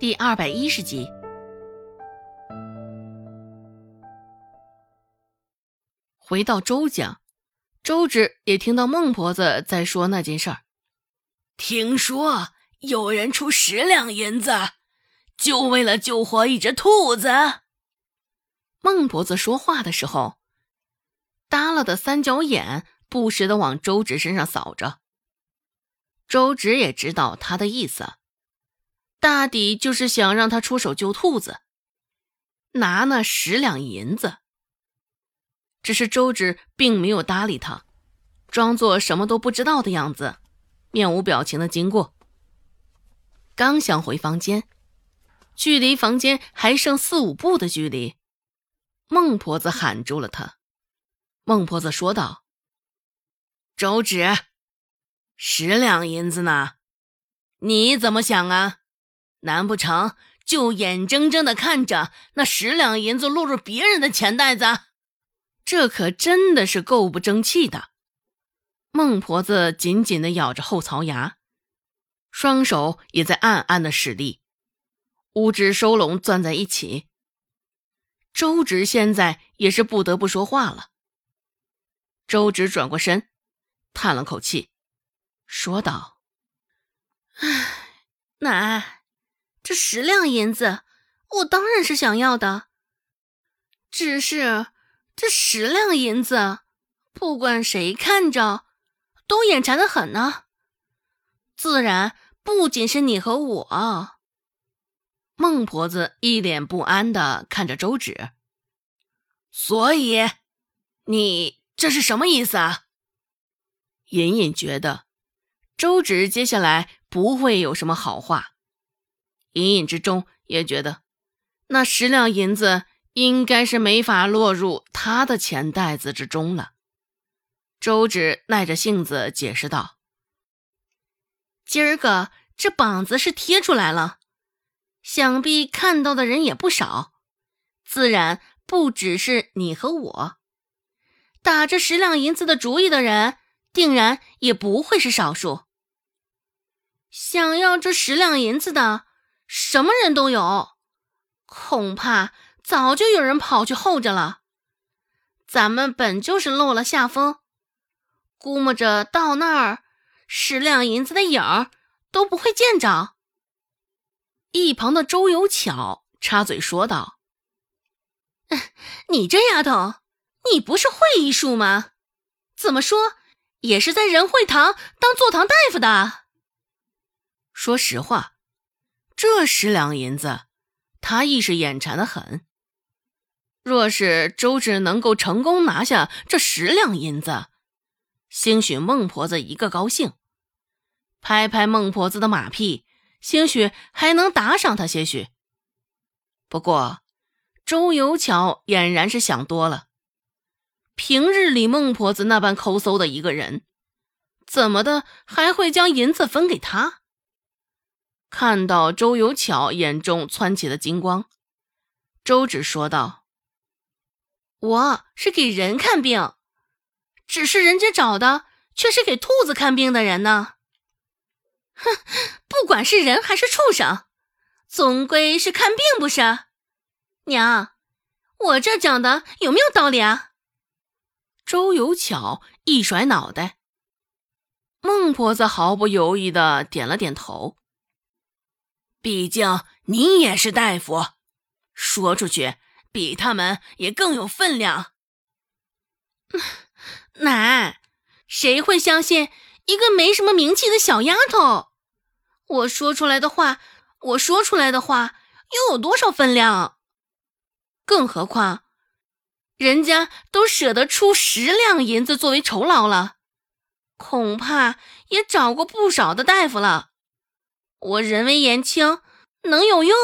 第二百一十集。回到周家，周芷也听到孟婆子在说那件事儿。听说有人出十两银子，就为了救活一只兔子。孟婆子说话的时候，耷拉的三角眼不时的往周芷身上扫着。周芷也知道他的意思，大抵就是想让他出手救兔子，拿那十两银子。只是周芷并没有搭理他，装作什么都不知道的样子，面无表情的经过。刚想回房间，距离房间还剩四五步的距离，孟婆子喊住了他。孟婆子说道：“周芷。”十两银子呢？你怎么想啊？难不成就眼睁睁的看着那十两银子落入别人的钱袋子？这可真的是够不争气的。孟婆子紧紧的咬着后槽牙，双手也在暗暗的使力，五指收拢攥在一起。周芷现在也是不得不说话了。周芷转过身，叹了口气。说道：“唉，奶，这十两银子，我当然是想要的。只是这十两银子，不管谁看着，都眼馋的很呢。自然不仅是你和我。”孟婆子一脸不安的看着周芷，所以，你这是什么意思啊？隐隐觉得。周芷接下来不会有什么好话，隐隐之中也觉得那十两银子应该是没法落入他的钱袋子之中了。周芷耐着性子解释道：“今儿个这膀子是贴出来了，想必看到的人也不少，自然不只是你和我。打这十两银子的主意的人，定然也不会是少数。”想要这十两银子的，什么人都有，恐怕早就有人跑去候着了。咱们本就是漏了下风，估摸着到那儿，十两银子的影儿都不会见着。一旁的周有巧插嘴说道：“你这丫头，你不是会医术吗？怎么说也是在仁惠堂当坐堂大夫的。”说实话，这十两银子，他亦是眼馋的很。若是周芷能够成功拿下这十两银子，兴许孟婆子一个高兴，拍拍孟婆子的马屁，兴许还能打赏他些许。不过，周有巧俨然是想多了。平日里孟婆子那般抠搜的一个人，怎么的还会将银子分给他？看到周有巧眼中窜起的金光，周芷说道：“我是给人看病，只是人家找的却是给兔子看病的人呢。哼，不管是人还是畜生，总归是看病不是？娘，我这讲的有没有道理啊？”周有巧一甩脑袋，孟婆子毫不犹豫的点了点头。毕竟你也是大夫，说出去比他们也更有分量。奶，谁会相信一个没什么名气的小丫头？我说出来的话，我说出来的话又有多少分量？更何况，人家都舍得出十两银子作为酬劳了，恐怕也找过不少的大夫了。我人微言轻，能有用？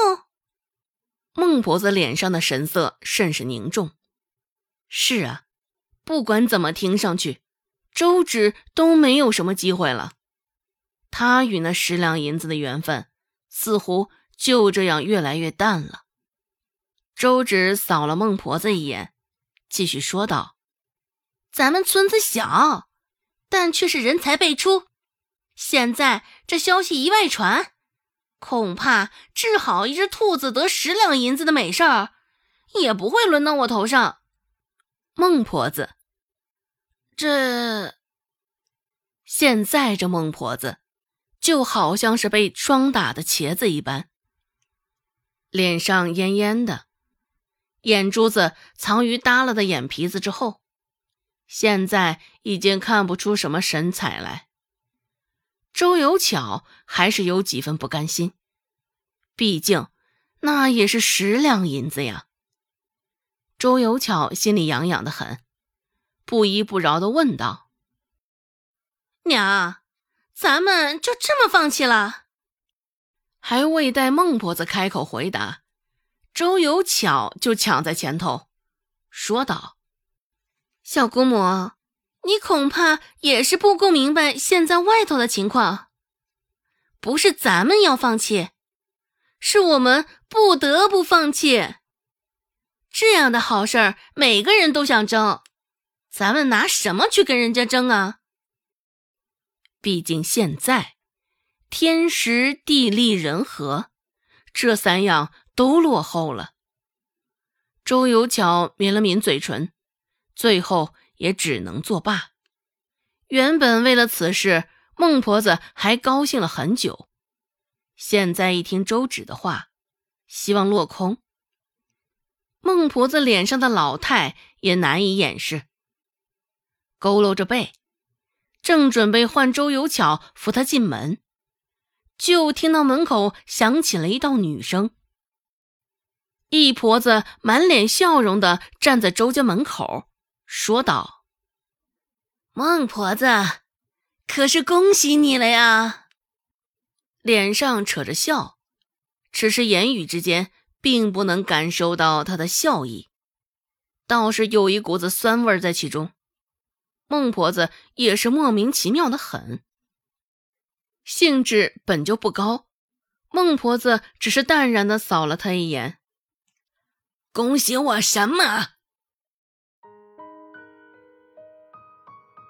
孟婆子脸上的神色甚是凝重。是啊，不管怎么听上去，周芷都没有什么机会了。他与那十两银子的缘分，似乎就这样越来越淡了。周芷扫了孟婆子一眼，继续说道：“咱们村子小，但却是人才辈出。”现在这消息一外传，恐怕治好一只兔子得十两银子的美事儿，也不会轮到我头上。孟婆子，这现在这孟婆子，就好像是被霜打的茄子一般，脸上蔫蔫的，眼珠子藏于耷拉的眼皮子之后，现在已经看不出什么神采来。周有巧还是有几分不甘心，毕竟那也是十两银子呀。周有巧心里痒痒的很，不依不饶的问道：“娘，咱们就这么放弃了？”还未待孟婆子开口回答，周有巧就抢在前头，说道：“小姑母。”你恐怕也是不够明白现在外头的情况，不是咱们要放弃，是我们不得不放弃。这样的好事儿，每个人都想争，咱们拿什么去跟人家争啊？毕竟现在天时地利人和这三样都落后了。周有巧抿了抿嘴唇，最后。也只能作罢。原本为了此事，孟婆子还高兴了很久。现在一听周芷的话，希望落空。孟婆子脸上的老态也难以掩饰，佝偻着背，正准备唤周有巧扶她进门，就听到门口响起了一道女声。一婆子满脸笑容的站在周家门口。说道：“孟婆子，可是恭喜你了呀！”脸上扯着笑，只是言语之间并不能感受到他的笑意，倒是有一股子酸味在其中。孟婆子也是莫名其妙的很，兴致本就不高，孟婆子只是淡然的扫了他一眼：“恭喜我什么？”